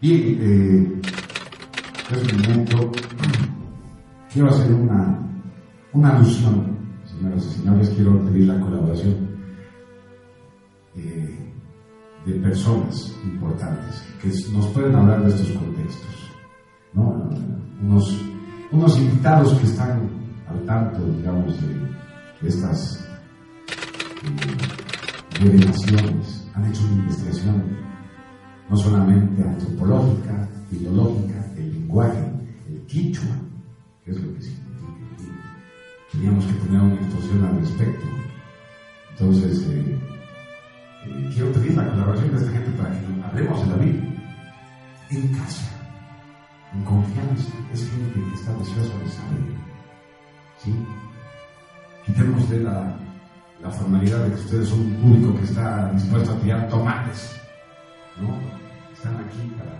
Bien, eh, es un momento. Quiero hacer una, una alusión, señoras y señores, quiero pedir la colaboración eh, de personas importantes que nos pueden hablar de estos contextos. ¿no? Unos, unos invitados que están al tanto, digamos, de, estas eh, revelaciones, han hecho una investigación no solamente antropológica, filológica, el lenguaje, el quichua, que es lo que significa. Teníamos que tener una exposición al respecto. Entonces, eh, eh, quiero pedir la colaboración de esta gente para que hablemos de la Biblia en casa, en confianza. Es gente que está deseosa de saber. ¿Sí? Quitemos de la, la formalidad de que ustedes son un público que está dispuesto a tirar tomates. Están aquí para,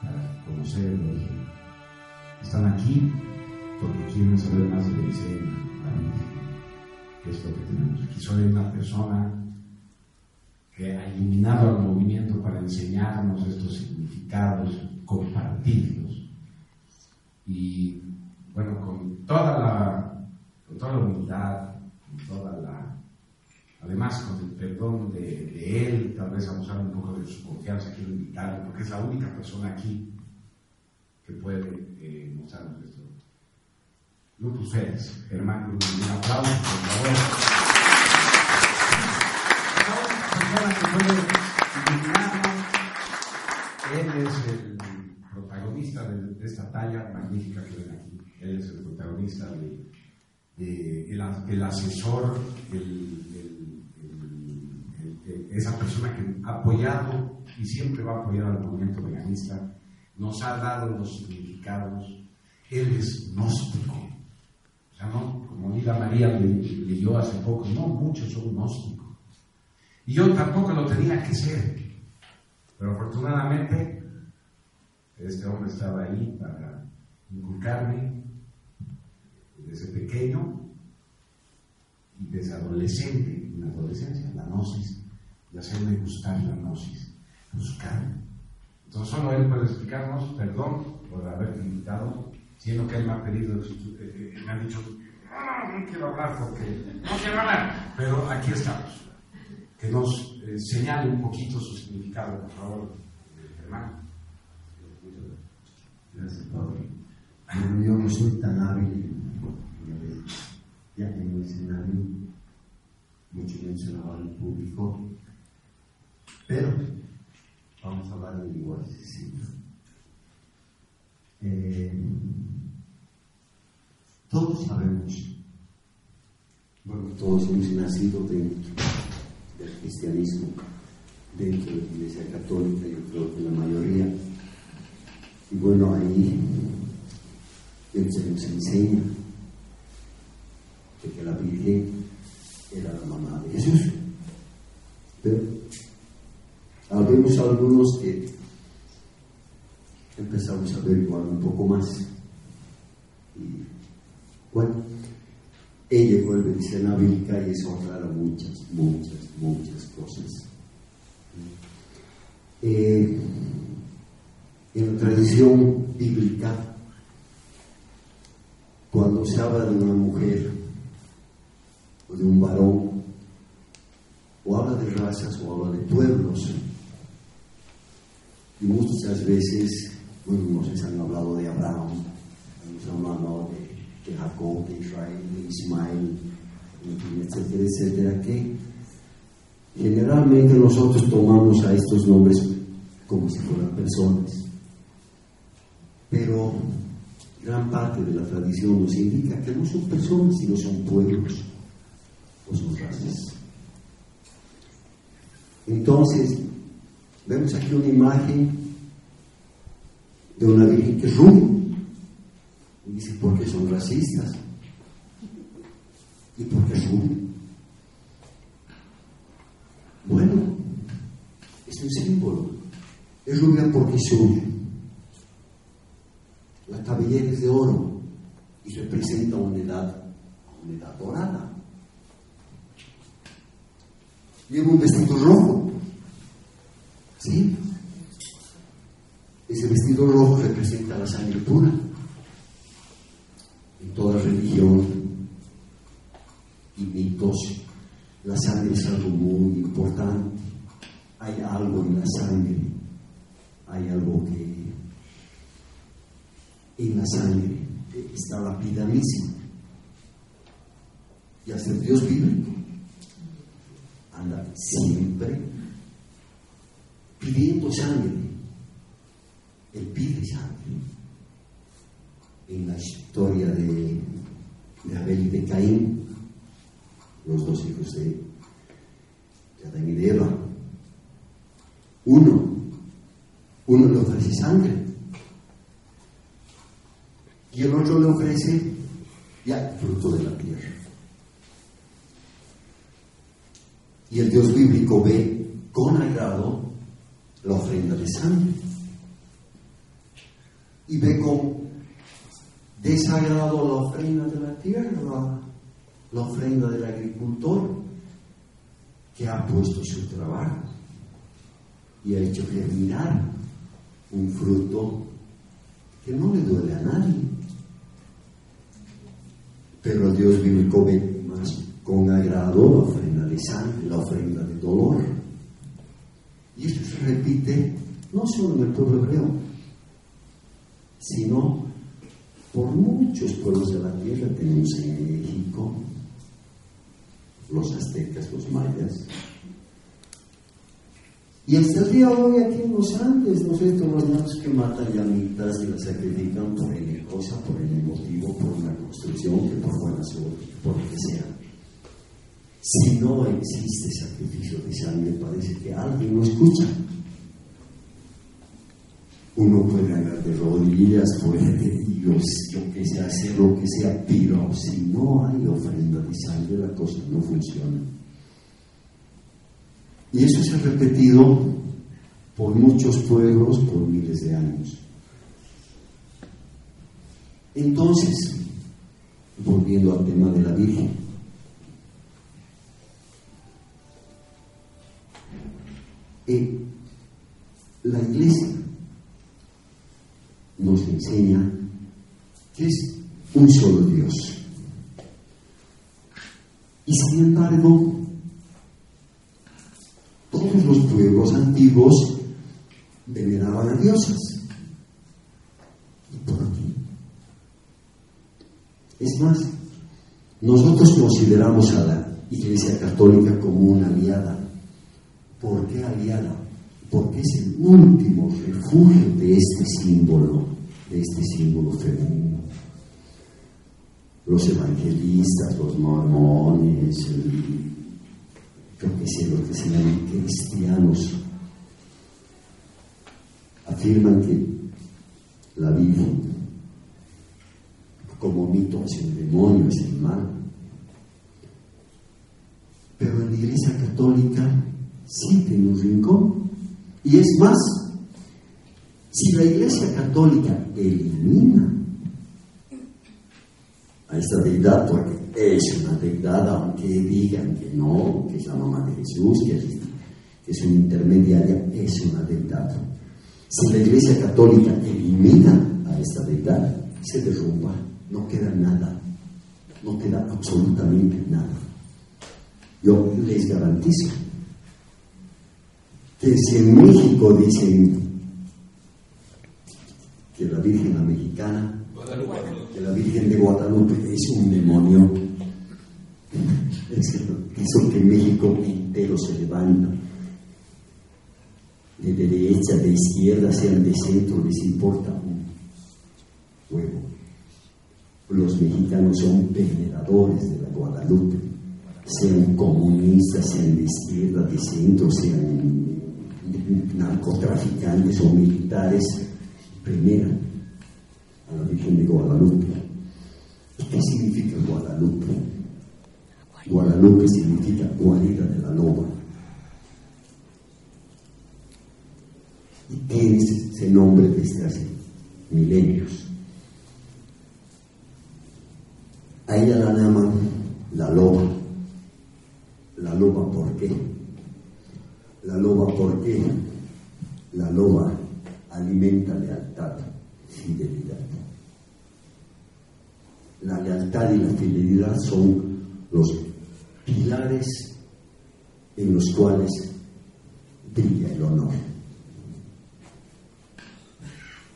para conocerlos. Están aquí porque quieren saber más de Biblia, que es lo que tenemos aquí. Soy una persona que ha eliminado al movimiento para enseñarnos estos significados, compartirlos. Y bueno, con toda la, con toda la humildad, con toda la, además con el perdón de, él, tal vez abusar un poco de su confianza, quiero invitarlo, porque es la única persona aquí que puede eh, mostrarnos esto. Lupus Félix, Germán un aplauso, por favor. Él es el protagonista de, esta talla magnífica que ven aquí. Él es el protagonista de, el, asesor, esa persona que ha apoyado y siempre va a apoyar al movimiento veganista, nos ha dado los significados. Él es gnóstico. O sea, no, como Lila María leyó hace poco, no muchos son gnósticos. Y yo tampoco lo tenía que ser. Pero afortunadamente, este hombre estaba ahí para inculcarme desde pequeño y desde adolescente, en la adolescencia, la gnosis, y hacerme gustar la gnosis, buscar. Entonces solo él puede explicarnos, perdón por haberte invitado, siendo que él me ha pedido, eh, eh, me ha dicho, no, no quiero hablar porque no quiero hablar, pero aquí estamos que nos eh, señale un poquito su significado, por favor, hermano. Gracias. Bueno, yo no soy tan hábil ya el escenario, mucho mencionado en público, pero vamos a hablar lenguaje sencillo. Eh, todos sabemos, bueno, todos hemos nacido dentro del cristianismo dentro de la Iglesia Católica, yo creo que la mayoría. Y bueno, ahí se nos enseña de que la Virgen era la mamá de Jesús. Pero habemos algunos que empezamos a averiguar un poco más. Y bueno, ella vuelve a decir la bíblica y eso aclara muchas, muchas, muchas cosas. Eh, en la tradición bíblica, cuando se habla de una mujer o de un varón, o habla de razas o habla de pueblos, muchas veces, bueno, nos han hablado de Abraham, nos han hablado de de Jacob, de Israel, de Ismael, etcétera, etcétera, que generalmente nosotros tomamos a estos nombres como si fueran personas. Pero gran parte de la tradición nos indica que no son personas, sino son pueblos o son razas. Entonces, vemos aquí una imagen de una virgen que es rubia, y dice, porque son racistas. ¿Y por qué son? Bueno, es un símbolo. Es rubia porque sube. La cabellera es de oro y representa una edad, una edad dorada. Lleva un vestido rojo. ¿Sí? Ese vestido rojo representa la sangre pura. En toda religión y mitos, la sangre es algo muy importante. Hay algo en la sangre, hay algo que en la sangre está la vida misma. Y hasta Dios bíblico anda siempre sangre. Él pide sangre. En la historia de, de Abel y de Caín, los dos hijos de, Adán y de Eva, uno, uno le ofrece sangre y el otro le ofrece ya fruto de la tierra. Y el Dios bíblico ve con agrado la ofrenda de sangre. Y ve con desagrado la ofrenda de la tierra, la ofrenda del agricultor que ha puesto su trabajo y ha hecho germinar un fruto que no le duele a nadie. Pero Dios bíblico ve más con agrado la ofrenda de sangre, la ofrenda de dolor. Repite no solo en el pueblo hebreo, sino por muchos pueblos de la tierra. Tenemos en México los aztecas, los mayas. Y hasta el día de hoy aquí en los Andes, ¿no sé, los niños que matan llamitas y las sacrifican por el cosa, por el motivo, por una construcción, que por buena suerte, por lo que sea. Si no existe sacrificio de sangre, parece que alguien lo escucha. Uno puede andar de rodillas, puede, Dios, yo que sé, hacer lo que sea, pero si no hay ofrenda de sangre, la cosa no funciona. Y eso se ha repetido por muchos pueblos por miles de años. Entonces, volviendo al tema de la Virgen, La iglesia nos enseña que es un solo Dios. Y sin embargo, todos los pueblos antiguos veneraban a dioses. ¿Y por qué? Es más, nosotros consideramos a la Iglesia Católica como una aliada ¿Por qué aliada? Porque es el último refugio de este símbolo, de este símbolo femenino. Los evangelistas, los mormones, creo que sé, los que se llaman cristianos, afirman que la Virgen, como mito, es el demonio, es el mal. Pero en la Iglesia Católica sí tiene un rincón. Y es más, si la Iglesia Católica elimina a esta deidad, porque es una deidad, aunque digan que no, que es la mamá de Jesús, que es, que es una intermediaria, es una deidad. Si la Iglesia Católica elimina a esta deidad, se derrumba, no queda nada, no queda absolutamente nada. Yo les garantizo que en México dicen que la Virgen la mexicana, que la Virgen de Guadalupe es un demonio, eso que México entero se levanta, de derecha, de izquierda, sean de centro, les importa un huevo. Los mexicanos son veneradores de la Guadalupe, sean comunistas, sean de izquierda, de centro, sean narcotraficantes o militares veneran a la Virgen de Guadalupe. ¿Qué significa Guadalupe? Guadalupe significa guarida de la loba. Y tiene ese nombre desde hace milenios. A ella la llaman la loba. La loba, ¿por qué? La loba, ¿por qué? La loba alimenta lealtad, fidelidad. La lealtad y la fidelidad son los pilares en los cuales brilla el honor.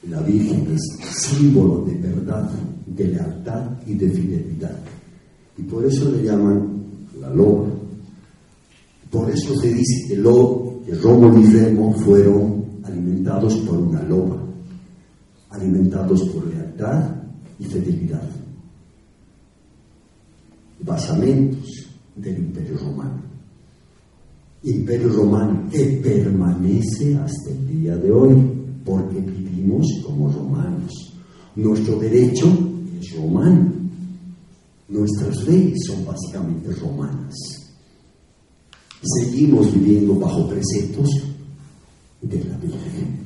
La Virgen es símbolo de verdad, de lealtad y de fidelidad. Y por eso le llaman la loba. Por eso se dice que, lo, que Rómulo y Remo fueron alimentados por una loba, alimentados por lealtad y fidelidad. Basamentos del Imperio Romano. Imperio Romano que permanece hasta el día de hoy, porque vivimos como romanos. Nuestro derecho es romano. Nuestras leyes son básicamente romanas. Seguimos viviendo bajo preceptos de la Virgen,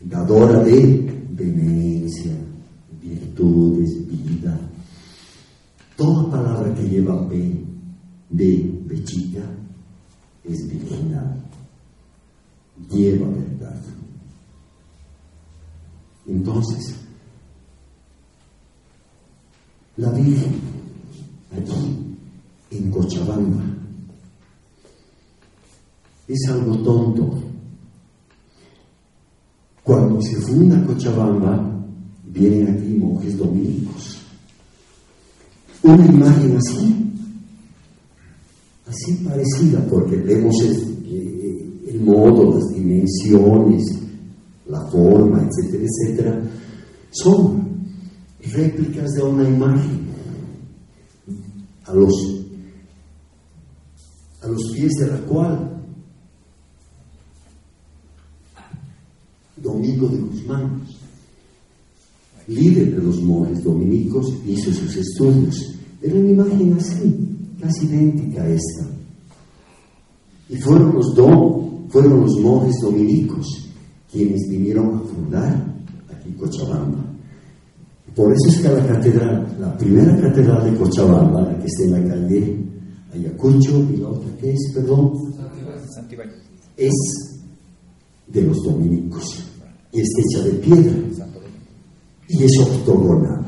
dadora de benencia, virtudes, vida. Toda palabra que lleva B, B, B chica, es virginal, lleva verdad. Entonces, la Virgen, aquí, en Cochabamba, es algo tonto. Cuando se funda Cochabamba, vienen aquí monjes dominicos. Una imagen así, así parecida, porque vemos el, el modo, las dimensiones, la forma, etcétera, etcétera, son réplicas de una imagen a los, a los pies de la cual Domingo de Guzmán, líder de los monjes dominicos, hizo sus estudios. Era una imagen así, casi idéntica a esta. Y fueron los, do, fueron los monjes dominicos quienes vinieron a fundar aquí Cochabamba. Por eso es que la catedral, la primera catedral de Cochabamba, la que está en la calle Ayacucho, y la otra que es, perdón, es de los dominicos está hecha de piedra y es octogonal.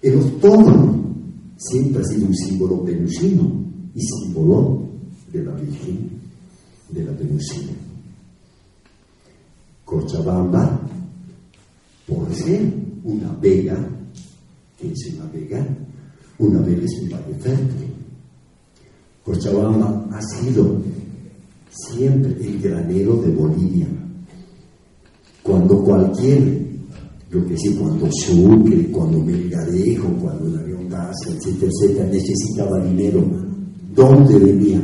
El octógono siempre ha sido un símbolo venusino y símbolo de la Virgen de la Venusina. Cochabamba, por ser una vega, que es una vega? Una vega es un valle. Cochabamba ha sido siempre el granero de Bolivia. Cuando cualquier, lo que sé, cuando Sucre, cuando Melgarejo, cuando la Riondaza, etcétera, etcétera, necesitaba dinero, ¿dónde venía?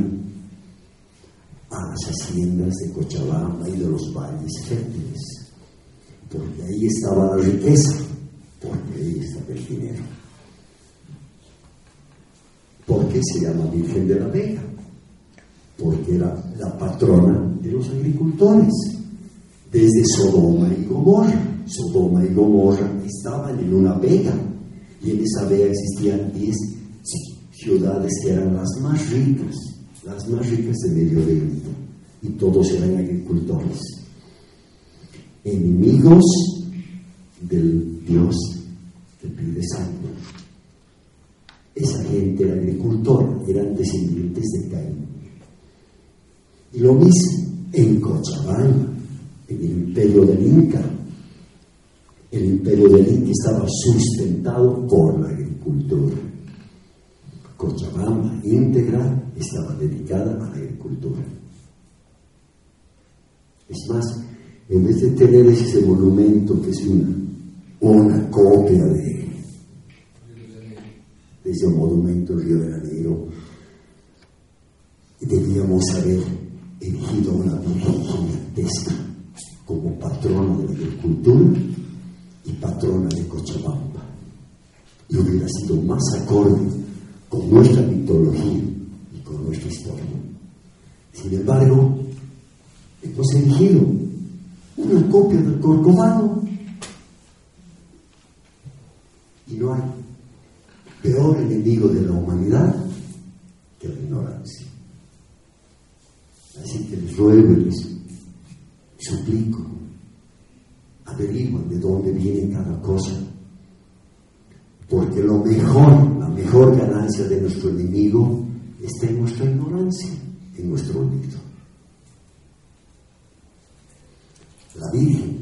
A las haciendas de Cochabamba y de los valles fértiles, porque ahí estaba la riqueza, porque ahí estaba el dinero. ¿Por qué se llama Virgen de la Vega? Porque era la patrona de los agricultores. Desde Sodoma y Gomorra. Sodoma y Gomorra estaban en una vega y en esa vega existían 10 ciudades que eran las más ricas, las más ricas de Medio Oriente, y todos eran agricultores, enemigos del Dios que pide sangre. Esa gente era agricultor, eran descendientes de Caín. Y lo mismo en Cochabamba, en el imperio del Inca. El imperio del Inca estaba sustentado por la agricultura. Cochabamba íntegra estaba dedicada a la agricultura. Es más, en vez de tener ese monumento que es una, copia de, ese monumento Río de Janeiro, debíamos haber erigido una Virgen gigantesca como patrona de la agricultura y patrona de Cochabamba. Y hubiera sido más acorde con nuestra mitología y con nuestra historia. Sin embargo, hemos elegido una copia del Corcovado y no hay peor enemigo de la humanidad que la ignorancia. Así que les ruego y les suplico, averigüen de dónde viene cada cosa. Porque lo mejor, la mejor ganancia de nuestro enemigo está en nuestra ignorancia, en nuestro olvido. La Virgen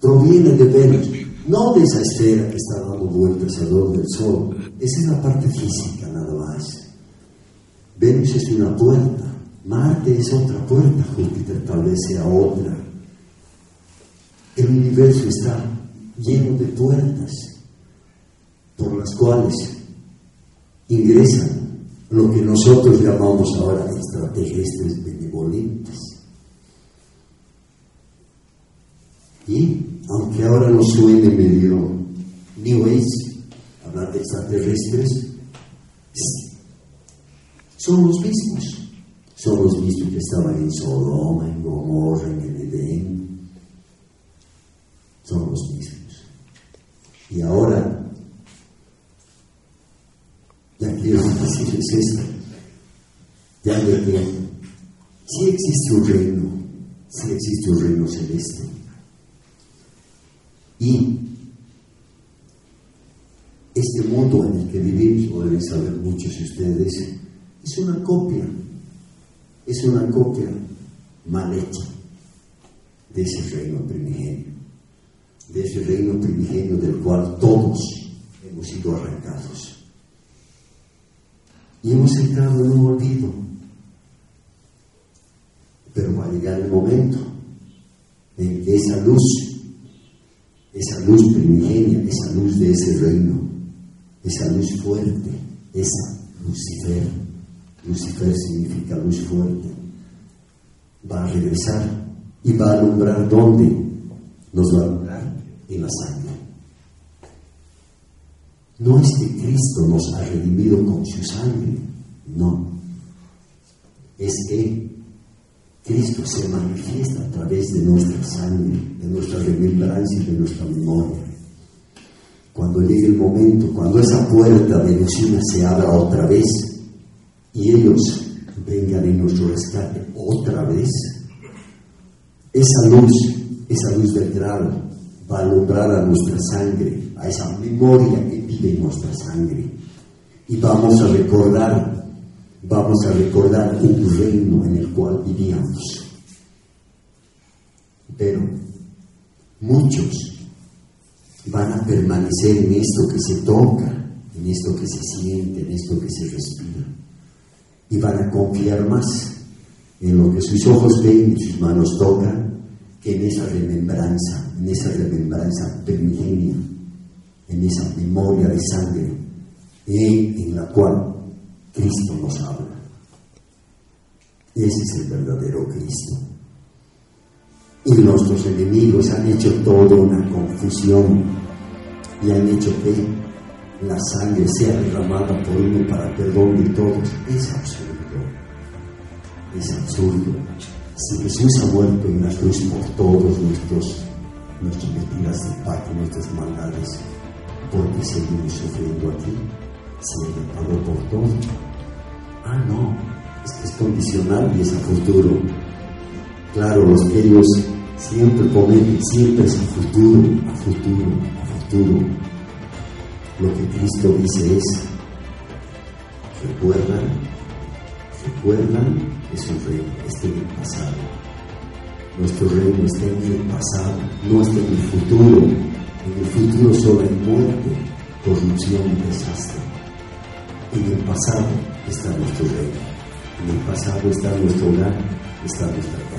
proviene de Venus, no de esa esfera que está dando vueltas alrededor del Sol. Esa es la parte física nada más. Venus es una puerta, Marte es otra puerta, Júpiter tal vez otra. El universo está lleno de puertas por las cuales ingresan lo que nosotros llamamos ahora extraterrestres benevolentes. Y aunque ahora nos suene medio New Age, hablar de extraterrestres, son los mismos. Son los mismos que estaban en Sodoma, en Gomorra, en el Edén. Son los mismos. Y ahora, ya quiero decirles esto, ya que sí existe un reino, sí existe un reino celeste. Y este mundo en el que vivimos, lo deben saber muchos de ustedes, es una copia, es una copia mal hecha de ese reino primigenio, de ese reino primigenio del cual todos hemos sido arrancados. Y hemos entrado en un olvido. Pero va a llegar el momento en que esa luz, esa luz primigenia, esa luz de ese reino, esa luz fuerte, esa Lucifer, Lucifer significa luz fuerte, va a regresar y va a alumbrar dónde nos va a alumbrar en la sangre. No es que Cristo nos ha redimido con su sangre, no. Es que Cristo se manifiesta a través de nuestra sangre, de nuestra remembranza y de nuestra memoria. Cuando llegue el momento, cuando esa puerta de Lucina se abra otra vez y ellos vengan en nuestro rescate otra vez, esa luz, esa luz del grado va a alumbrar a nuestra sangre, a esa memoria que vive nuestra sangre. Y vamos a recordar, vamos a recordar un reino en el cual vivíamos. Pero muchos van a permanecer en esto que se toca, en esto que se siente, en esto que se respira. Y van a confiar más en lo que sus ojos ven y sus manos tocan que en esa remembranza, en esa remembranza primigenia, en esa memoria de sangre en la cual Cristo nos habla. Ese es el verdadero Cristo. Y nuestros enemigos han hecho toda una confusión y han hecho que la sangre sea derramada por uno para perdón de todos. Es absurdo. Es absurdo. Si Jesús ha muerto en la cruz por todos nuestros, nuestras mentiras de pacto, nuestras maldades, ¿por qué seguimos sufriendo aquí? Si Él pagó por todo. Ah, no, es que es condicional y es a futuro. Claro, los que siempre ponen, siempre es a futuro, a futuro, a futuro. Lo que Cristo dice es, recuerdan, recuerdan, es un reino, está en el pasado. Nuestro reino está en el pasado, no está en el futuro. En el futuro solo hay muerte, corrupción y desastre. En el pasado está nuestro reino. En el pasado está nuestro hogar, está nuestra.